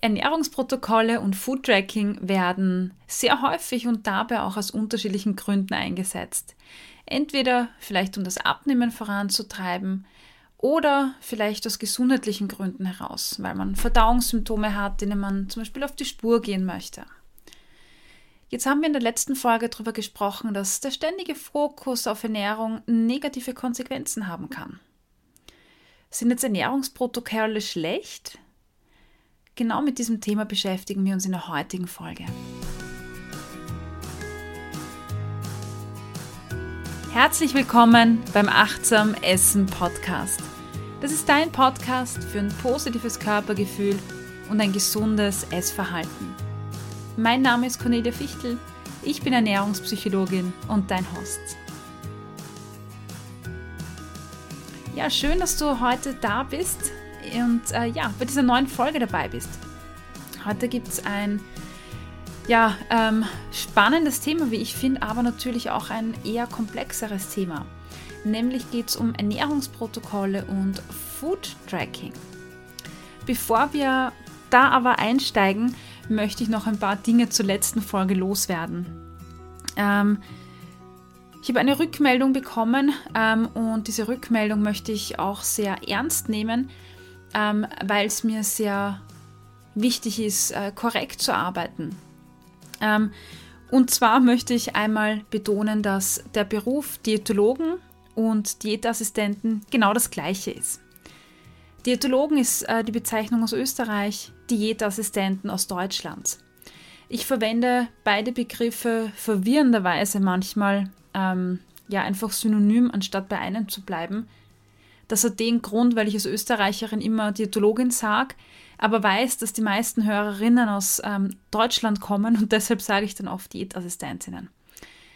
Ernährungsprotokolle und Food-Tracking werden sehr häufig und dabei auch aus unterschiedlichen Gründen eingesetzt. Entweder vielleicht um das Abnehmen voranzutreiben oder vielleicht aus gesundheitlichen Gründen heraus, weil man Verdauungssymptome hat, denen man zum Beispiel auf die Spur gehen möchte. Jetzt haben wir in der letzten Folge darüber gesprochen, dass der ständige Fokus auf Ernährung negative Konsequenzen haben kann. Sind jetzt Ernährungsprotokolle schlecht? Genau mit diesem Thema beschäftigen wir uns in der heutigen Folge. Herzlich willkommen beim Achtsam Essen Podcast. Das ist dein Podcast für ein positives Körpergefühl und ein gesundes Essverhalten. Mein Name ist Cornelia Fichtel, ich bin Ernährungspsychologin und dein Host. Ja, schön, dass du heute da bist und äh, ja, bei dieser neuen Folge dabei bist. Heute gibt es ein ja, ähm, spannendes Thema, wie ich finde, aber natürlich auch ein eher komplexeres Thema. Nämlich geht es um Ernährungsprotokolle und Food Tracking. Bevor wir da aber einsteigen, möchte ich noch ein paar Dinge zur letzten Folge loswerden. Ähm, ich habe eine Rückmeldung bekommen ähm, und diese Rückmeldung möchte ich auch sehr ernst nehmen, ähm, weil es mir sehr wichtig ist, äh, korrekt zu arbeiten. Ähm, und zwar möchte ich einmal betonen, dass der Beruf Diätologen und Diätassistenten genau das gleiche ist. Diätologen ist äh, die Bezeichnung aus Österreich, Diätassistenten aus Deutschland. Ich verwende beide Begriffe verwirrenderweise manchmal ähm, ja einfach synonym, anstatt bei einem zu bleiben, das hat den Grund, weil ich als Österreicherin immer Diätologin sage, aber weiß, dass die meisten Hörerinnen aus ähm, Deutschland kommen und deshalb sage ich dann oft Diätassistentinnen.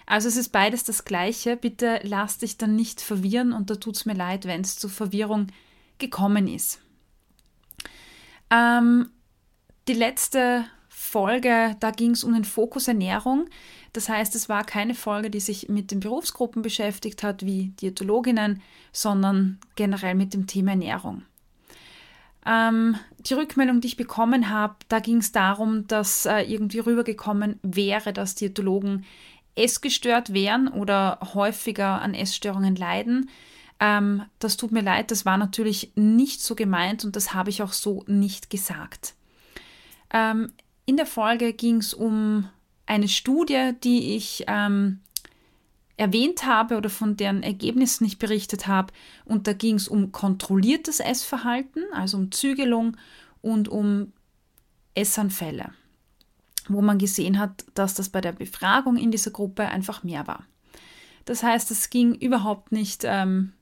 Also es ist beides das Gleiche. Bitte lass dich dann nicht verwirren und da tut es mir leid, wenn es zu Verwirrung gekommen ist. Ähm, die letzte Folge, da ging es um den Fokus Ernährung. Das heißt, es war keine Folge, die sich mit den Berufsgruppen beschäftigt hat, wie Diätologinnen, sondern generell mit dem Thema Ernährung. Ähm, die Rückmeldung, die ich bekommen habe, da ging es darum, dass äh, irgendwie rübergekommen wäre, dass Diätologen essgestört wären oder häufiger an Essstörungen leiden. Ähm, das tut mir leid, das war natürlich nicht so gemeint und das habe ich auch so nicht gesagt. Ähm, in der Folge ging es um eine Studie, die ich ähm, erwähnt habe oder von deren Ergebnissen ich berichtet habe. Und da ging es um kontrolliertes Essverhalten, also um Zügelung und um Essanfälle, wo man gesehen hat, dass das bei der Befragung in dieser Gruppe einfach mehr war. Das heißt, es ging überhaupt nicht ähm,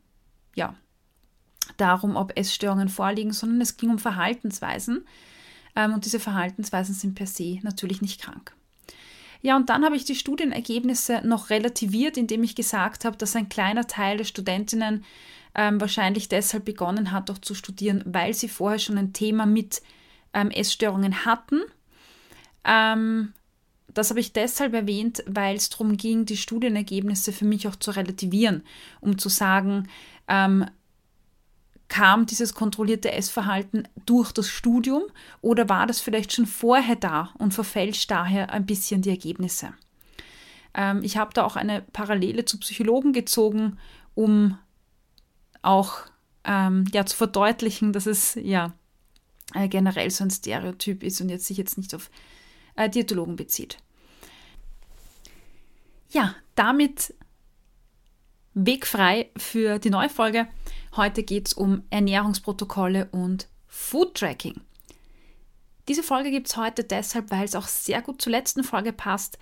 ja, darum, ob Essstörungen vorliegen, sondern es ging um Verhaltensweisen. Ähm, und diese Verhaltensweisen sind per se natürlich nicht krank. Ja, und dann habe ich die Studienergebnisse noch relativiert, indem ich gesagt habe, dass ein kleiner Teil der Studentinnen ähm, wahrscheinlich deshalb begonnen hat, auch zu studieren, weil sie vorher schon ein Thema mit ähm, Essstörungen hatten. Ähm, das habe ich deshalb erwähnt, weil es darum ging, die Studienergebnisse für mich auch zu relativieren, um zu sagen, ähm, kam dieses kontrollierte Essverhalten durch das Studium oder war das vielleicht schon vorher da und verfälscht daher ein bisschen die Ergebnisse? Ähm, ich habe da auch eine Parallele zu Psychologen gezogen, um auch ähm, ja, zu verdeutlichen, dass es ja äh, generell so ein Stereotyp ist und jetzt sich jetzt nicht auf äh, Diätologen bezieht. Ja, damit wegfrei für die neue Folge. Heute geht es um Ernährungsprotokolle und Food Tracking. Diese Folge gibt es heute deshalb, weil es auch sehr gut zur letzten Folge passt.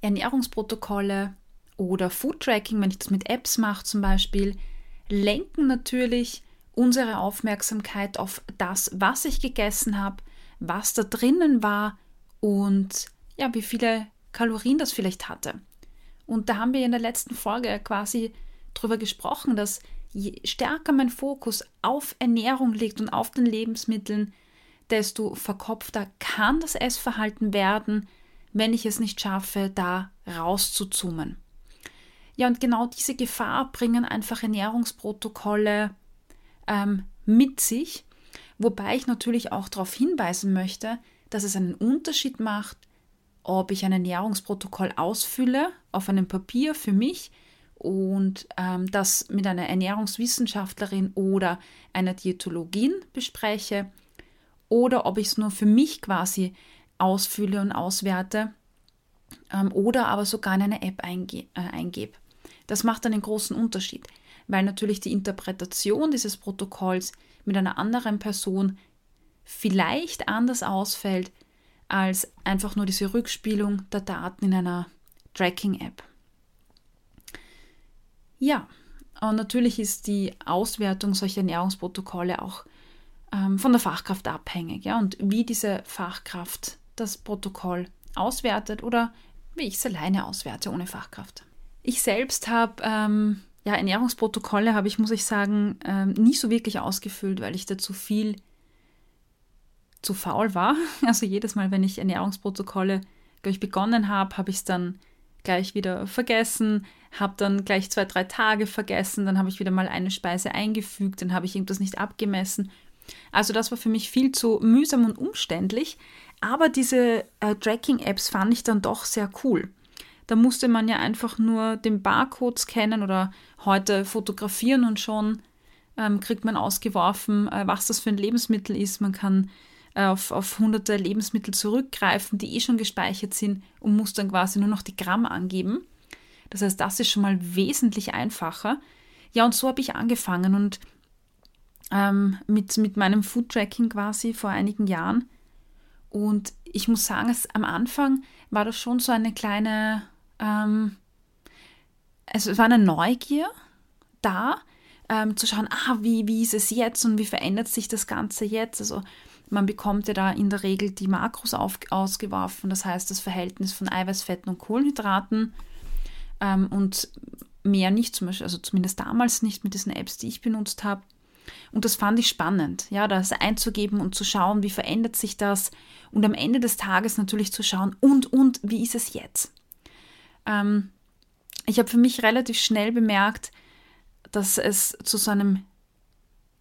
Ernährungsprotokolle oder Food Tracking, wenn ich das mit Apps mache zum Beispiel, lenken natürlich unsere Aufmerksamkeit auf das, was ich gegessen habe, was da drinnen war und ja, wie viele Kalorien das vielleicht hatte. Und da haben wir in der letzten Folge quasi drüber gesprochen, dass je stärker mein Fokus auf Ernährung liegt und auf den Lebensmitteln, desto verkopfter kann das Essverhalten werden, wenn ich es nicht schaffe, da rauszuzoomen. Ja, und genau diese Gefahr bringen einfach Ernährungsprotokolle ähm, mit sich, Wobei ich natürlich auch darauf hinweisen möchte, dass es einen Unterschied macht, ob ich ein Ernährungsprotokoll ausfülle auf einem Papier für mich und ähm, das mit einer Ernährungswissenschaftlerin oder einer Diätologin bespreche oder ob ich es nur für mich quasi ausfülle und auswerte ähm, oder aber sogar in eine App einge äh, eingebe. Das macht einen großen Unterschied, weil natürlich die Interpretation dieses Protokolls mit einer anderen Person vielleicht anders ausfällt als einfach nur diese Rückspielung der Daten in einer Tracking-App. Ja, und natürlich ist die Auswertung solcher Ernährungsprotokolle auch ähm, von der Fachkraft abhängig. Ja? Und wie diese Fachkraft das Protokoll auswertet oder wie ich es alleine auswerte ohne Fachkraft. Ich selbst habe ähm, ja, Ernährungsprotokolle habe ich, muss ich sagen, ähm, nie so wirklich ausgefüllt, weil ich dazu viel zu faul war. Also jedes Mal, wenn ich Ernährungsprotokolle gleich begonnen habe, habe ich es dann gleich wieder vergessen, habe dann gleich zwei, drei Tage vergessen, dann habe ich wieder mal eine Speise eingefügt, dann habe ich irgendwas nicht abgemessen. Also das war für mich viel zu mühsam und umständlich, aber diese äh, Tracking-Apps fand ich dann doch sehr cool. Da musste man ja einfach nur den Barcode scannen oder heute fotografieren und schon ähm, kriegt man ausgeworfen, äh, was das für ein Lebensmittel ist. Man kann auf, auf hunderte Lebensmittel zurückgreifen, die eh schon gespeichert sind und muss dann quasi nur noch die Gramm angeben. Das heißt, das ist schon mal wesentlich einfacher. Ja, und so habe ich angefangen und ähm, mit, mit meinem Food-Tracking quasi vor einigen Jahren. Und ich muss sagen, es, am Anfang war das schon so eine kleine, ähm, es war eine Neugier da, ähm, zu schauen, ah, wie, wie ist es jetzt und wie verändert sich das Ganze jetzt? Also man bekommt ja da in der Regel die Makros auf, ausgeworfen, das heißt das Verhältnis von Eiweißfetten und Kohlenhydraten ähm, und mehr nicht, zum Beispiel, also zumindest damals nicht mit diesen Apps, die ich benutzt habe. Und das fand ich spannend, ja, das einzugeben und zu schauen, wie verändert sich das und am Ende des Tages natürlich zu schauen, und, und, wie ist es jetzt? Ähm, ich habe für mich relativ schnell bemerkt, dass es zu so einem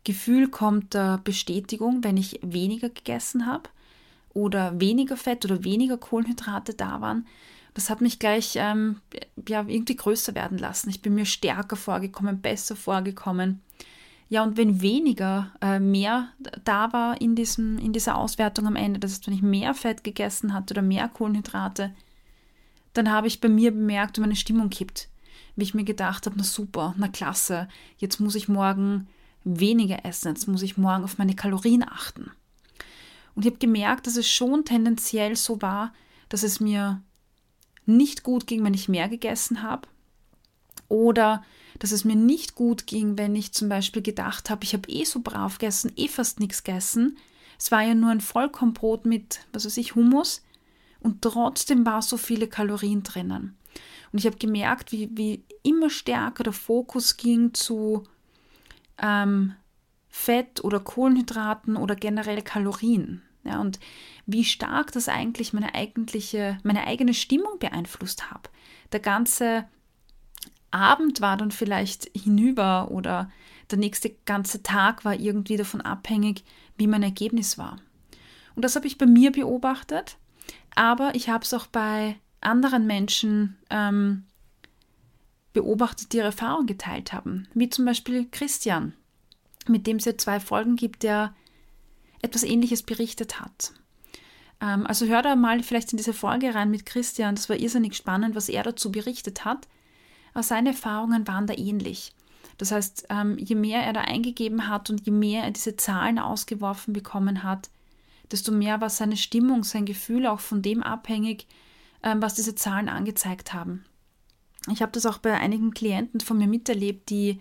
Gefühl kommt der Bestätigung, wenn ich weniger gegessen habe oder weniger Fett oder weniger Kohlenhydrate da waren. Das hat mich gleich ähm, ja, irgendwie größer werden lassen. Ich bin mir stärker vorgekommen, besser vorgekommen. Ja, und wenn weniger äh, mehr da war in, diesem, in dieser Auswertung am Ende, das heißt, wenn ich mehr Fett gegessen hatte oder mehr Kohlenhydrate, dann habe ich bei mir bemerkt, meine Stimmung kippt. Wie ich mir gedacht habe, na super, na klasse, jetzt muss ich morgen weniger essen, jetzt muss ich morgen auf meine Kalorien achten. Und ich habe gemerkt, dass es schon tendenziell so war, dass es mir nicht gut ging, wenn ich mehr gegessen habe. Oder dass es mir nicht gut ging, wenn ich zum Beispiel gedacht habe, ich habe eh so brav gegessen, eh fast nichts gegessen. Es war ja nur ein Vollkornbrot mit, was weiß ich, Hummus. Und trotzdem war so viele Kalorien drinnen. Und ich habe gemerkt, wie, wie immer stärker der Fokus ging zu ähm, Fett oder Kohlenhydraten oder generell Kalorien. Ja, und wie stark das eigentlich meine eigentliche, meine eigene Stimmung beeinflusst hat. Der ganze Abend war dann vielleicht hinüber oder der nächste ganze Tag war irgendwie davon abhängig, wie mein Ergebnis war. Und das habe ich bei mir beobachtet, aber ich habe es auch bei anderen Menschen ähm, beobachtet, die ihre Erfahrung geteilt haben. Wie zum Beispiel Christian, mit dem es ja zwei Folgen gibt, der etwas Ähnliches berichtet hat. Ähm, also hör da mal vielleicht in diese Folge rein mit Christian. Das war irrsinnig spannend, was er dazu berichtet hat. Aber seine Erfahrungen waren da ähnlich. Das heißt, ähm, je mehr er da eingegeben hat und je mehr er diese Zahlen ausgeworfen bekommen hat, desto mehr war seine Stimmung, sein Gefühl auch von dem abhängig, ähm, was diese Zahlen angezeigt haben. Ich habe das auch bei einigen Klienten von mir miterlebt, die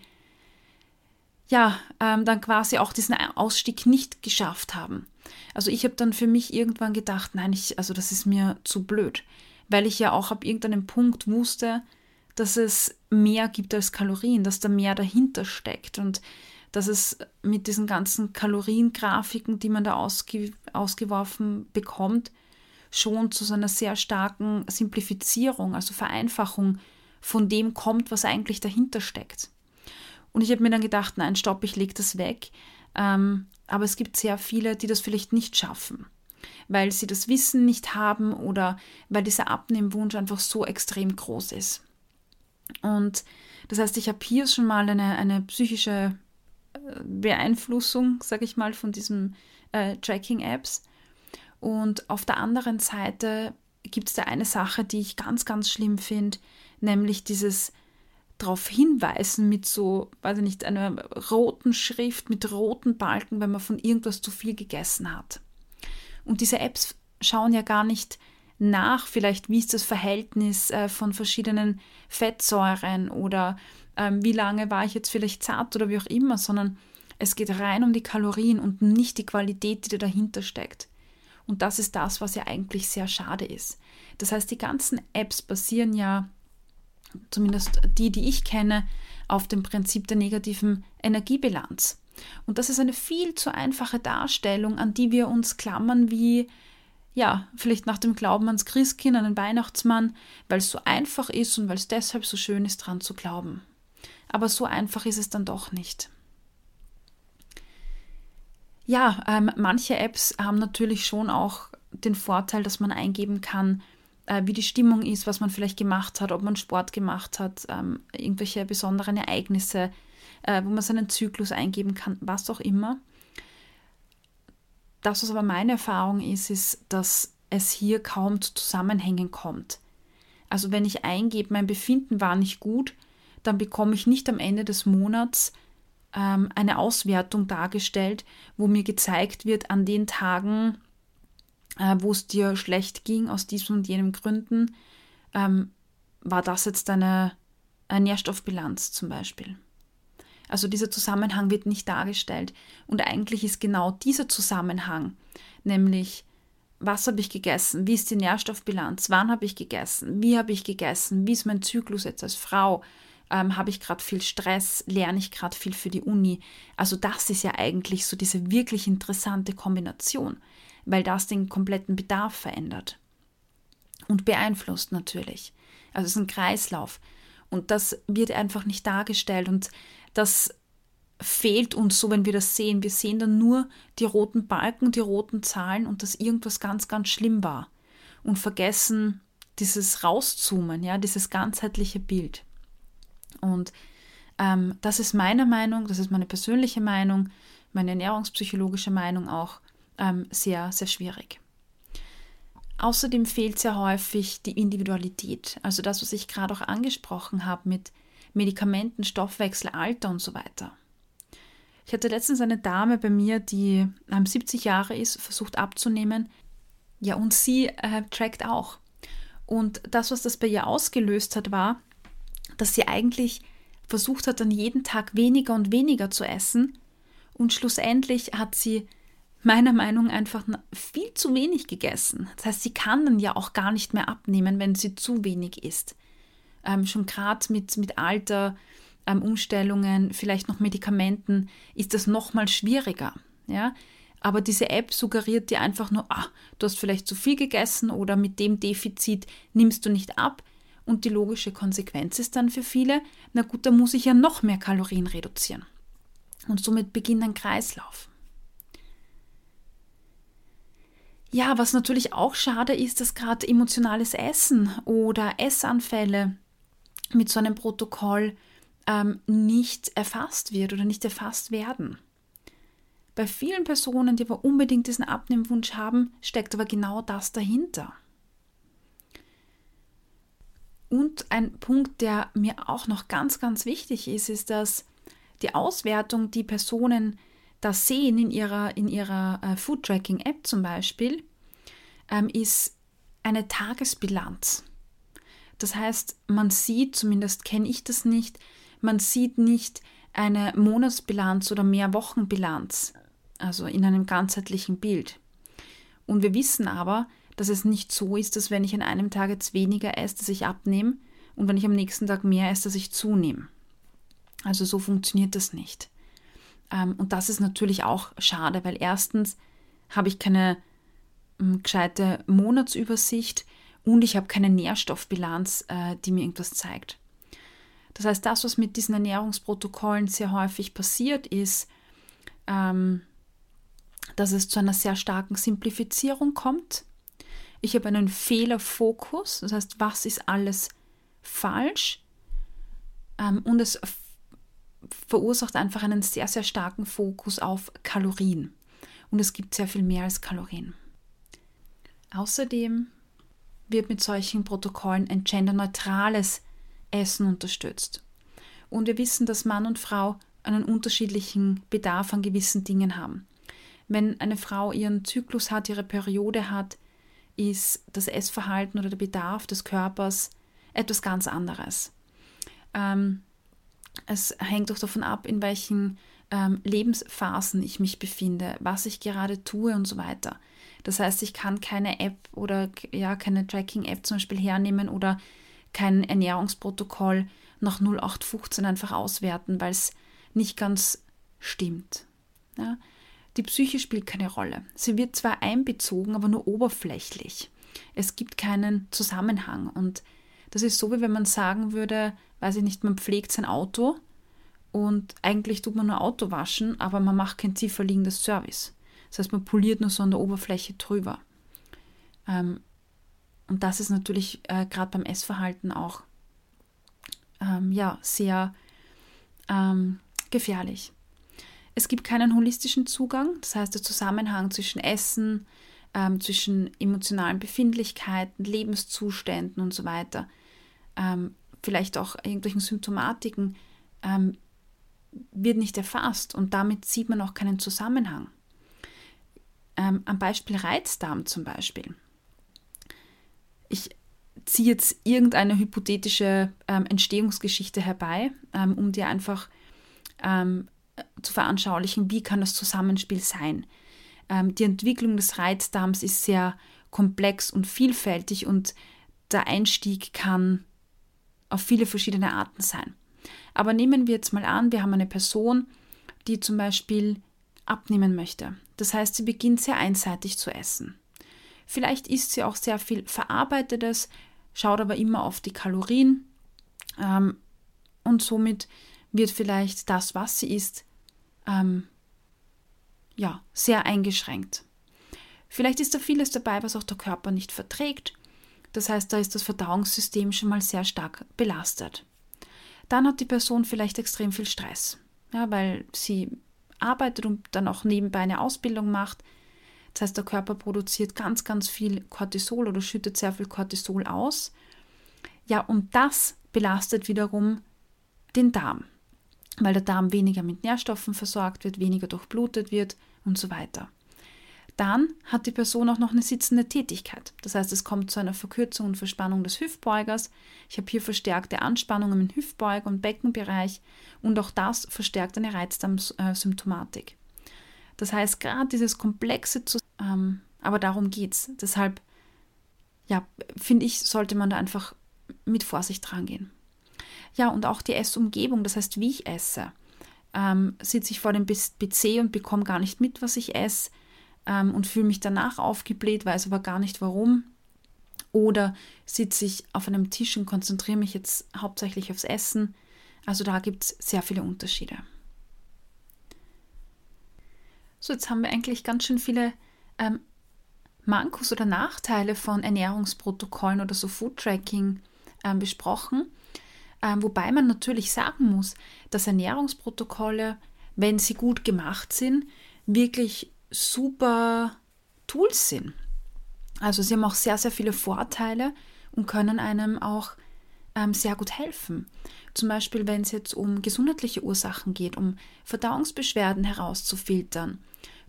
ja ähm, dann quasi auch diesen Ausstieg nicht geschafft haben. Also ich habe dann für mich irgendwann gedacht, nein, ich, also das ist mir zu blöd, weil ich ja auch ab irgendeinem Punkt wusste, dass es mehr gibt als Kalorien, dass da mehr dahinter steckt und dass es mit diesen ganzen Kaloriengrafiken, die man da ausge ausgeworfen bekommt, schon zu so einer sehr starken Simplifizierung, also Vereinfachung von dem kommt, was eigentlich dahinter steckt. Und ich habe mir dann gedacht, nein, stopp, ich lege das weg. Ähm, aber es gibt sehr viele, die das vielleicht nicht schaffen, weil sie das Wissen nicht haben oder weil dieser Abnehmwunsch einfach so extrem groß ist. Und das heißt, ich habe hier schon mal eine, eine psychische äh, Beeinflussung, sage ich mal, von diesen äh, Tracking-Apps. Und auf der anderen Seite gibt es da eine Sache, die ich ganz, ganz schlimm finde, nämlich dieses darauf hinweisen mit so, weiß ich nicht, einer roten Schrift, mit roten Balken, wenn man von irgendwas zu viel gegessen hat. Und diese Apps schauen ja gar nicht nach, vielleicht wie ist das Verhältnis äh, von verschiedenen Fettsäuren oder ähm, wie lange war ich jetzt vielleicht zart oder wie auch immer, sondern es geht rein um die Kalorien und nicht die Qualität, die da dahinter steckt. Und das ist das, was ja eigentlich sehr schade ist. Das heißt, die ganzen Apps basieren ja, zumindest die, die ich kenne, auf dem Prinzip der negativen Energiebilanz. Und das ist eine viel zu einfache Darstellung, an die wir uns klammern wie, ja, vielleicht nach dem Glauben ans Christkind, an den Weihnachtsmann, weil es so einfach ist und weil es deshalb so schön ist, dran zu glauben. Aber so einfach ist es dann doch nicht. Ja, ähm, manche Apps haben natürlich schon auch den Vorteil, dass man eingeben kann, äh, wie die Stimmung ist, was man vielleicht gemacht hat, ob man Sport gemacht hat, ähm, irgendwelche besonderen Ereignisse, äh, wo man seinen Zyklus eingeben kann, was auch immer. Das, was aber meine Erfahrung ist, ist, dass es hier kaum zu Zusammenhängen kommt. Also wenn ich eingebe, mein Befinden war nicht gut, dann bekomme ich nicht am Ende des Monats ähm, eine Auswertung dargestellt, wo mir gezeigt wird, an den Tagen, äh, wo es dir schlecht ging, aus diesem und jenem Gründen, ähm, war das jetzt eine, eine Nährstoffbilanz zum Beispiel. Also dieser Zusammenhang wird nicht dargestellt. Und eigentlich ist genau dieser Zusammenhang, nämlich was habe ich gegessen, wie ist die Nährstoffbilanz, wann habe ich gegessen, wie habe ich gegessen, wie ist mein Zyklus jetzt als Frau, ähm, habe ich gerade viel Stress, lerne ich gerade viel für die Uni. Also das ist ja eigentlich so diese wirklich interessante Kombination, weil das den kompletten Bedarf verändert und beeinflusst natürlich. Also es ist ein Kreislauf und das wird einfach nicht dargestellt und das fehlt uns so, wenn wir das sehen. Wir sehen dann nur die roten Balken, die roten Zahlen und dass irgendwas ganz, ganz schlimm war und vergessen dieses Rauszoomen, ja, dieses ganzheitliche Bild. Und ähm, das ist meine Meinung, das ist meine persönliche Meinung, meine ernährungspsychologische Meinung auch ähm, sehr, sehr schwierig. Außerdem fehlt sehr häufig die Individualität, also das, was ich gerade auch angesprochen habe mit Medikamenten, Stoffwechsel, Alter und so weiter. Ich hatte letztens eine Dame bei mir, die ähm, 70 Jahre ist, versucht abzunehmen. Ja, und sie äh, trackt auch. Und das, was das bei ihr ausgelöst hat, war, dass sie eigentlich versucht hat, dann jeden Tag weniger und weniger zu essen. Und schlussendlich hat sie meiner Meinung nach einfach viel zu wenig gegessen. Das heißt, sie kann dann ja auch gar nicht mehr abnehmen, wenn sie zu wenig isst. Ähm, schon gerade mit, mit Alter, ähm, Umstellungen, vielleicht noch Medikamenten, ist das nochmal schwieriger. Ja? Aber diese App suggeriert dir einfach nur, ah, du hast vielleicht zu viel gegessen oder mit dem Defizit nimmst du nicht ab. Und die logische Konsequenz ist dann für viele, na gut, da muss ich ja noch mehr Kalorien reduzieren. Und somit beginnt ein Kreislauf. Ja, was natürlich auch schade ist, dass gerade emotionales Essen oder Essanfälle mit so einem Protokoll ähm, nicht erfasst wird oder nicht erfasst werden. Bei vielen Personen, die aber unbedingt diesen Abnehmwunsch haben, steckt aber genau das dahinter. Und ein Punkt, der mir auch noch ganz, ganz wichtig ist, ist, dass die Auswertung, die Personen da sehen in ihrer, in ihrer äh, Food Tracking App zum Beispiel, ähm, ist eine Tagesbilanz. Das heißt, man sieht, zumindest kenne ich das nicht, man sieht nicht eine Monatsbilanz oder mehr Wochenbilanz, also in einem ganzheitlichen Bild. Und wir wissen aber, dass es nicht so ist, dass wenn ich an einem Tag jetzt weniger esse, dass ich abnehme und wenn ich am nächsten Tag mehr esse, dass ich zunehme. Also so funktioniert das nicht. Ähm, und das ist natürlich auch schade, weil erstens habe ich keine ähm, gescheite Monatsübersicht und ich habe keine Nährstoffbilanz, äh, die mir irgendwas zeigt. Das heißt, das, was mit diesen Ernährungsprotokollen sehr häufig passiert, ist, ähm, dass es zu einer sehr starken Simplifizierung kommt. Ich habe einen Fehlerfokus, das heißt, was ist alles falsch? Ähm, und es verursacht einfach einen sehr, sehr starken Fokus auf Kalorien. Und es gibt sehr viel mehr als Kalorien. Außerdem wird mit solchen Protokollen ein genderneutrales Essen unterstützt. Und wir wissen, dass Mann und Frau einen unterschiedlichen Bedarf an gewissen Dingen haben. Wenn eine Frau ihren Zyklus hat, ihre Periode hat, ist das Essverhalten oder der Bedarf des Körpers etwas ganz anderes. Ähm, es hängt auch davon ab, in welchen ähm, Lebensphasen ich mich befinde, was ich gerade tue und so weiter. Das heißt, ich kann keine App oder ja, keine Tracking-App zum Beispiel hernehmen oder kein Ernährungsprotokoll nach 0815 einfach auswerten, weil es nicht ganz stimmt. Ja? Die Psyche spielt keine Rolle. Sie wird zwar einbezogen, aber nur oberflächlich. Es gibt keinen Zusammenhang. Und das ist so, wie wenn man sagen würde, weiß ich nicht, man pflegt sein Auto und eigentlich tut man nur Auto waschen, aber man macht kein tiefer liegendes Service. Das heißt, man poliert nur so an der Oberfläche drüber. Ähm, und das ist natürlich äh, gerade beim Essverhalten auch ähm, ja, sehr ähm, gefährlich. Es gibt keinen holistischen Zugang, das heißt der Zusammenhang zwischen Essen, ähm, zwischen emotionalen Befindlichkeiten, Lebenszuständen und so weiter, ähm, vielleicht auch irgendwelchen Symptomatiken, ähm, wird nicht erfasst und damit sieht man auch keinen Zusammenhang. Ähm, am Beispiel Reizdarm zum Beispiel. Ich ziehe jetzt irgendeine hypothetische ähm, Entstehungsgeschichte herbei, ähm, um dir einfach ähm, zu veranschaulichen, wie kann das Zusammenspiel sein. Die Entwicklung des Reizdarms ist sehr komplex und vielfältig und der Einstieg kann auf viele verschiedene Arten sein. Aber nehmen wir jetzt mal an, wir haben eine Person, die zum Beispiel abnehmen möchte. Das heißt, sie beginnt sehr einseitig zu essen. Vielleicht isst sie auch sehr viel Verarbeitetes, schaut aber immer auf die Kalorien ähm, und somit wird vielleicht das, was sie isst, ähm, ja, sehr eingeschränkt. Vielleicht ist da vieles dabei, was auch der Körper nicht verträgt. Das heißt, da ist das Verdauungssystem schon mal sehr stark belastet. Dann hat die Person vielleicht extrem viel Stress, ja, weil sie arbeitet und dann auch nebenbei eine Ausbildung macht. Das heißt, der Körper produziert ganz, ganz viel Cortisol oder schüttet sehr viel Cortisol aus. Ja, und das belastet wiederum den Darm, weil der Darm weniger mit Nährstoffen versorgt wird, weniger durchblutet wird und so weiter. Dann hat die Person auch noch eine sitzende Tätigkeit. Das heißt, es kommt zu einer Verkürzung und Verspannung des Hüftbeugers. Ich habe hier verstärkte Anspannungen im Hüftbeuger und Beckenbereich und auch das verstärkt eine Reizdarmsymptomatik. Das heißt, gerade dieses komplexe, ähm, aber darum geht es. Deshalb, ja, finde ich, sollte man da einfach mit Vorsicht rangehen. Ja, und auch die Essumgebung, das heißt, wie ich esse. Ähm, sitze ich vor dem PC und bekomme gar nicht mit, was ich esse ähm, und fühle mich danach aufgebläht, weiß aber gar nicht warum. Oder sitze ich auf einem Tisch und konzentriere mich jetzt hauptsächlich aufs Essen. Also da gibt es sehr viele Unterschiede. So, jetzt haben wir eigentlich ganz schön viele ähm, Mankos oder Nachteile von Ernährungsprotokollen oder so Food-Tracking ähm, besprochen. Ähm, wobei man natürlich sagen muss, dass Ernährungsprotokolle, wenn sie gut gemacht sind, wirklich super Tools sind. Also sie haben auch sehr, sehr viele Vorteile und können einem auch ähm, sehr gut helfen. Zum Beispiel, wenn es jetzt um gesundheitliche Ursachen geht, um Verdauungsbeschwerden herauszufiltern,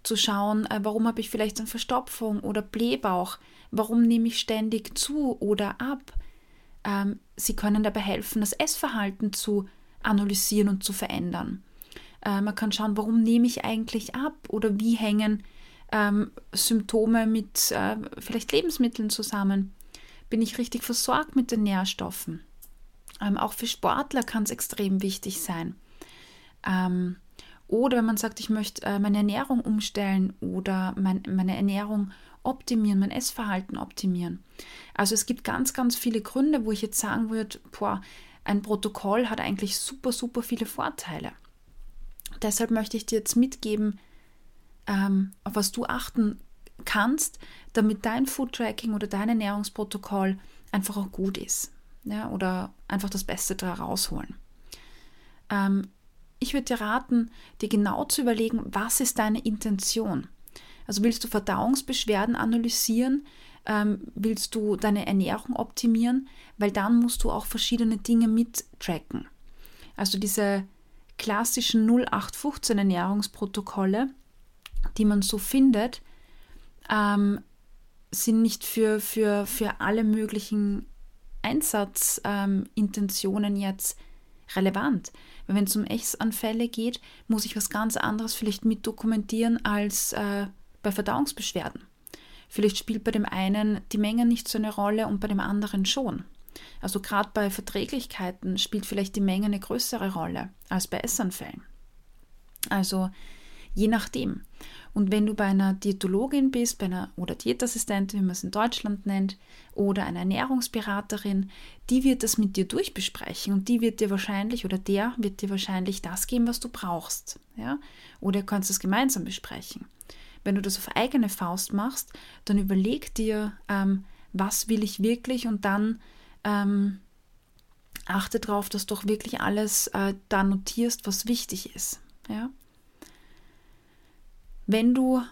zu schauen, äh, warum habe ich vielleicht eine Verstopfung oder Blähbauch, warum nehme ich ständig zu oder ab. Ähm, sie können dabei helfen, das Essverhalten zu analysieren und zu verändern. Äh, man kann schauen, warum nehme ich eigentlich ab oder wie hängen ähm, Symptome mit äh, vielleicht Lebensmitteln zusammen. Bin ich richtig versorgt mit den Nährstoffen? Ähm, auch für Sportler kann es extrem wichtig sein. Ähm, oder wenn man sagt, ich möchte äh, meine Ernährung umstellen oder mein, meine Ernährung optimieren, mein Essverhalten optimieren. Also es gibt ganz, ganz viele Gründe, wo ich jetzt sagen würde, boah, ein Protokoll hat eigentlich super, super viele Vorteile. Deshalb möchte ich dir jetzt mitgeben, ähm, auf was du achten kannst, damit dein Food Tracking oder dein Ernährungsprotokoll einfach auch gut ist. Ja, oder einfach das Beste da rausholen. Ähm, ich würde dir raten, dir genau zu überlegen, was ist deine Intention. Also willst du Verdauungsbeschwerden analysieren? Ähm, willst du deine Ernährung optimieren? Weil dann musst du auch verschiedene Dinge mittracken. Also diese klassischen 0815 Ernährungsprotokolle, die man so findet, ähm, sind nicht für, für, für alle möglichen Einsatzintentionen ähm, jetzt relevant. Weil wenn es um Essanfälle geht, muss ich was ganz anderes vielleicht mit dokumentieren als äh, bei Verdauungsbeschwerden. Vielleicht spielt bei dem einen die Menge nicht so eine Rolle und bei dem anderen schon. Also gerade bei Verträglichkeiten spielt vielleicht die Menge eine größere Rolle als bei Essanfällen. Also je nachdem. Und wenn du bei einer Diätologin bist, bei einer oder Diätassistentin, wie man es in Deutschland nennt, oder einer Ernährungsberaterin, die wird das mit dir durchbesprechen und die wird dir wahrscheinlich oder der wird dir wahrscheinlich das geben, was du brauchst. Ja? Oder könnt es gemeinsam besprechen. Wenn du das auf eigene Faust machst, dann überleg dir, ähm, was will ich wirklich und dann ähm, achte darauf, dass du auch wirklich alles äh, da notierst, was wichtig ist. Ja? Wenn du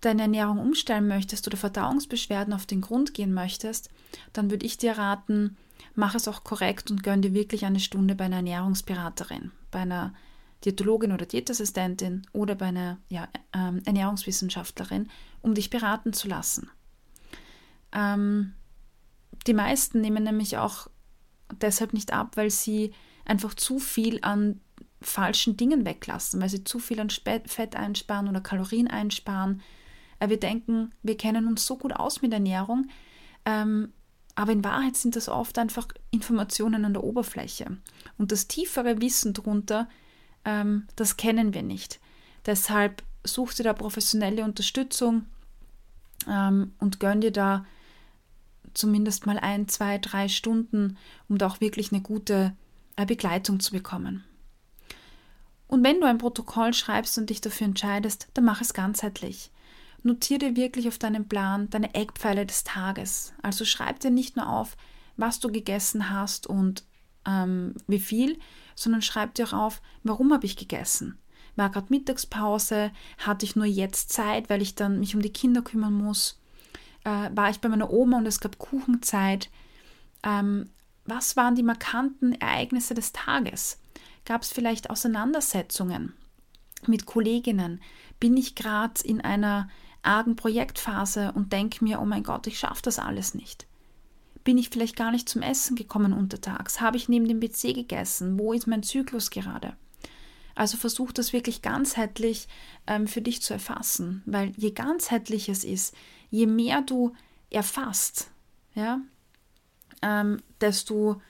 deine Ernährung umstellen möchtest oder Verdauungsbeschwerden auf den Grund gehen möchtest, dann würde ich dir raten, mach es auch korrekt und gönn dir wirklich eine Stunde bei einer Ernährungsberaterin, bei einer Diätologin oder Diätassistentin oder bei einer ja, ähm, Ernährungswissenschaftlerin, um dich beraten zu lassen. Ähm, die meisten nehmen nämlich auch deshalb nicht ab, weil sie einfach zu viel an falschen Dingen weglassen, weil sie zu viel an Fett einsparen oder Kalorien einsparen. Äh, wir denken, wir kennen uns so gut aus mit Ernährung, ähm, aber in Wahrheit sind das oft einfach Informationen an der Oberfläche. Und das tiefere Wissen darunter, ähm, das kennen wir nicht. Deshalb such dir da professionelle Unterstützung ähm, und gönn dir da zumindest mal ein, zwei, drei Stunden, um da auch wirklich eine gute äh, Begleitung zu bekommen. Und wenn du ein Protokoll schreibst und dich dafür entscheidest, dann mach es ganzheitlich. Notiere dir wirklich auf deinem Plan deine Eckpfeile des Tages. Also schreib dir nicht nur auf, was du gegessen hast und ähm, wie viel, sondern schreib dir auch auf, warum habe ich gegessen. War gerade Mittagspause, hatte ich nur jetzt Zeit, weil ich dann mich um die Kinder kümmern muss. Äh, war ich bei meiner Oma und es gab Kuchenzeit. Ähm, was waren die markanten Ereignisse des Tages? Gab es vielleicht Auseinandersetzungen mit Kolleginnen? Bin ich gerade in einer argen Projektphase und denke mir, oh mein Gott, ich schaffe das alles nicht? Bin ich vielleicht gar nicht zum Essen gekommen untertags? Habe ich neben dem PC gegessen? Wo ist mein Zyklus gerade? Also versuch das wirklich ganzheitlich ähm, für dich zu erfassen, weil je ganzheitlich es ist, je mehr du erfasst, ja, ähm, desto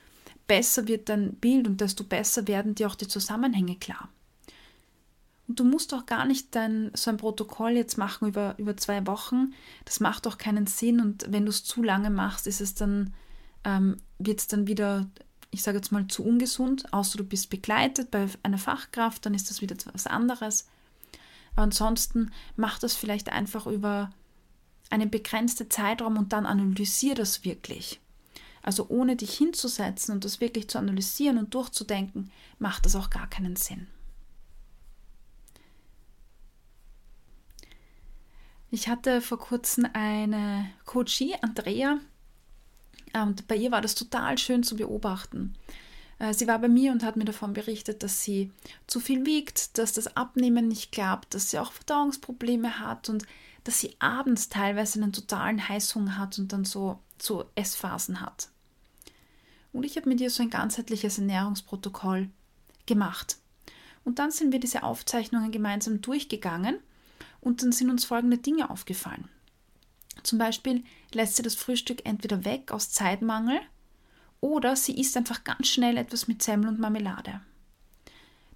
besser wird dein Bild und desto besser werden dir auch die Zusammenhänge klar. Und du musst auch gar nicht dein, so ein Protokoll jetzt machen über, über zwei Wochen. Das macht auch keinen Sinn. Und wenn du es zu lange machst, ist es dann, ähm, wird es dann wieder, ich sage jetzt mal, zu ungesund. Außer du bist begleitet bei einer Fachkraft, dann ist das wieder etwas anderes. Aber ansonsten mach das vielleicht einfach über einen begrenzten Zeitraum und dann analysier das wirklich. Also ohne dich hinzusetzen und das wirklich zu analysieren und durchzudenken, macht das auch gar keinen Sinn. Ich hatte vor kurzem eine Coachie, Andrea, und bei ihr war das total schön zu beobachten. Äh, sie war bei mir und hat mir davon berichtet, dass sie zu viel wiegt, dass das Abnehmen nicht klappt, dass sie auch Verdauungsprobleme hat und dass sie abends teilweise einen totalen Heißhunger hat und dann so, so Essphasen hat. Und ich habe mit ihr so ein ganzheitliches Ernährungsprotokoll gemacht. Und dann sind wir diese Aufzeichnungen gemeinsam durchgegangen und dann sind uns folgende Dinge aufgefallen. Zum Beispiel lässt sie das Frühstück entweder weg aus Zeitmangel oder sie isst einfach ganz schnell etwas mit Semmel und Marmelade.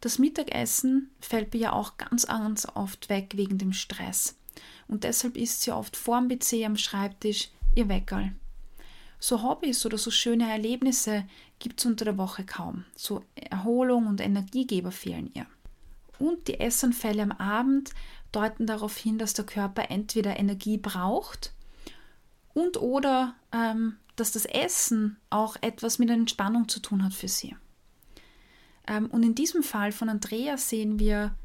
Das Mittagessen fällt bei ihr auch ganz, ganz oft weg wegen dem Stress. Und deshalb isst sie oft vorm PC am Schreibtisch ihr Weckerl. So Hobbys oder so schöne Erlebnisse gibt es unter der Woche kaum. So Erholung und Energiegeber fehlen ihr. Und die Essanfälle am Abend deuten darauf hin, dass der Körper entweder Energie braucht und oder ähm, dass das Essen auch etwas mit Entspannung zu tun hat für sie. Ähm, und in diesem Fall von Andrea sehen wir,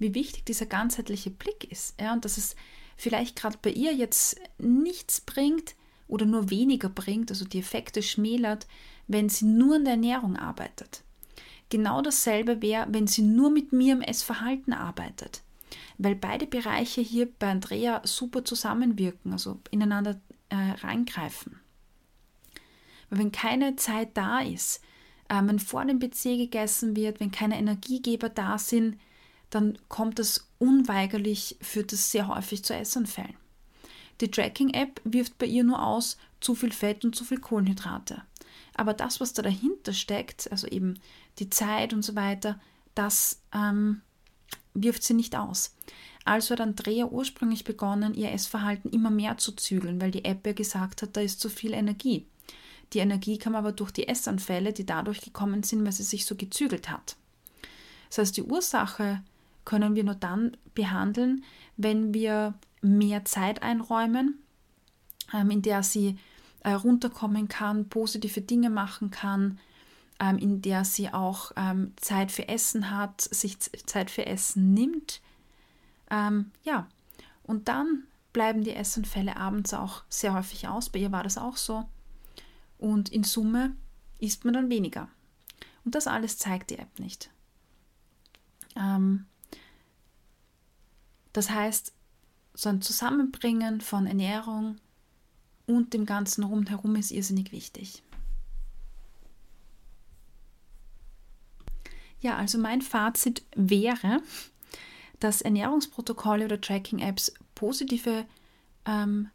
wie wichtig dieser ganzheitliche Blick ist. Ja, und dass es vielleicht gerade bei ihr jetzt nichts bringt oder nur weniger bringt, also die Effekte schmälert, wenn sie nur an der Ernährung arbeitet. Genau dasselbe wäre, wenn sie nur mit mir im Essverhalten arbeitet, weil beide Bereiche hier bei Andrea super zusammenwirken, also ineinander äh, reingreifen. Weil wenn keine Zeit da ist, äh, wenn vor dem PC gegessen wird, wenn keine Energiegeber da sind, dann kommt es unweigerlich, führt es sehr häufig zu Essanfällen. Die Tracking-App wirft bei ihr nur aus zu viel Fett und zu viel Kohlenhydrate. Aber das, was da dahinter steckt, also eben die Zeit und so weiter, das ähm, wirft sie nicht aus. Also hat Andrea ursprünglich begonnen, ihr Essverhalten immer mehr zu zügeln, weil die App ja gesagt hat, da ist zu viel Energie. Die Energie kam aber durch die Essanfälle, die dadurch gekommen sind, weil sie sich so gezügelt hat. Das heißt, die Ursache können wir nur dann behandeln, wenn wir mehr Zeit einräumen, ähm, in der sie äh, runterkommen kann, positive Dinge machen kann, ähm, in der sie auch ähm, Zeit für Essen hat, sich Zeit für Essen nimmt. Ja, und dann bleiben die Essanfälle abends auch sehr häufig aus. Bei ihr war das auch so. Und in Summe isst man dann weniger. Und das alles zeigt die App nicht. Das heißt, so ein Zusammenbringen von Ernährung und dem ganzen Rundherum ist irrsinnig wichtig. Ja, also mein Fazit wäre, dass Ernährungsprotokolle oder Tracking-Apps positive ähm,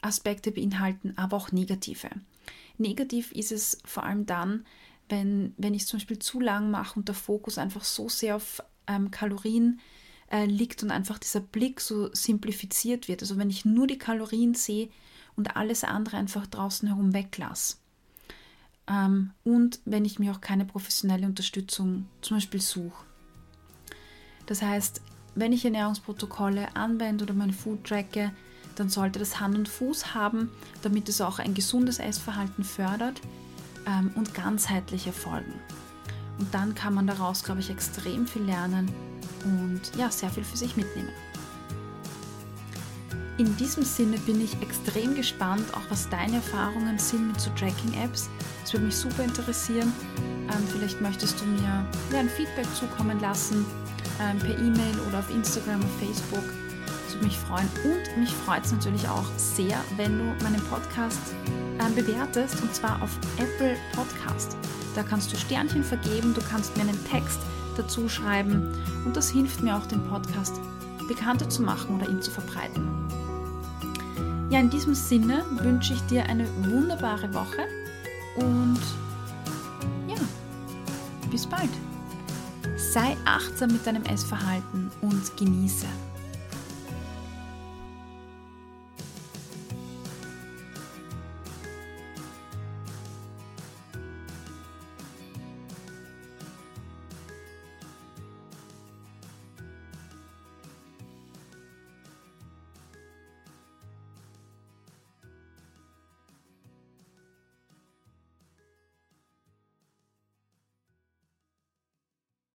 Aspekte beinhalten, aber auch negative. Negativ ist es vor allem dann, wenn, wenn ich es zum Beispiel zu lang mache und der Fokus einfach so sehr auf ähm, Kalorien äh, liegt und einfach dieser Blick so simplifiziert wird. Also wenn ich nur die Kalorien sehe und alles andere einfach draußen herum weglasse. Ähm, und wenn ich mir auch keine professionelle Unterstützung zum Beispiel suche. Das heißt, wenn ich Ernährungsprotokolle anwende oder mein Food tracke, dann sollte das Hand und Fuß haben, damit es auch ein gesundes Essverhalten fördert ähm, und ganzheitlich erfolgen. Und dann kann man daraus, glaube ich, extrem viel lernen und ja, sehr viel für sich mitnehmen. In diesem Sinne bin ich extrem gespannt, auch was deine Erfahrungen sind mit so Tracking-Apps. Das würde mich super interessieren. Ähm, vielleicht möchtest du mir ja, ein Feedback zukommen lassen ähm, per E-Mail oder auf Instagram oder Facebook. Das würde mich freuen. Und mich freut es natürlich auch sehr, wenn du meinen Podcast ähm, bewertest und zwar auf Apple Podcast. Da kannst du Sternchen vergeben, du kannst mir einen Text dazu schreiben und das hilft mir auch, den Podcast bekannter zu machen oder ihn zu verbreiten. Ja, in diesem Sinne wünsche ich dir eine wunderbare Woche und ja, bis bald. Sei achtsam mit deinem Essverhalten und genieße.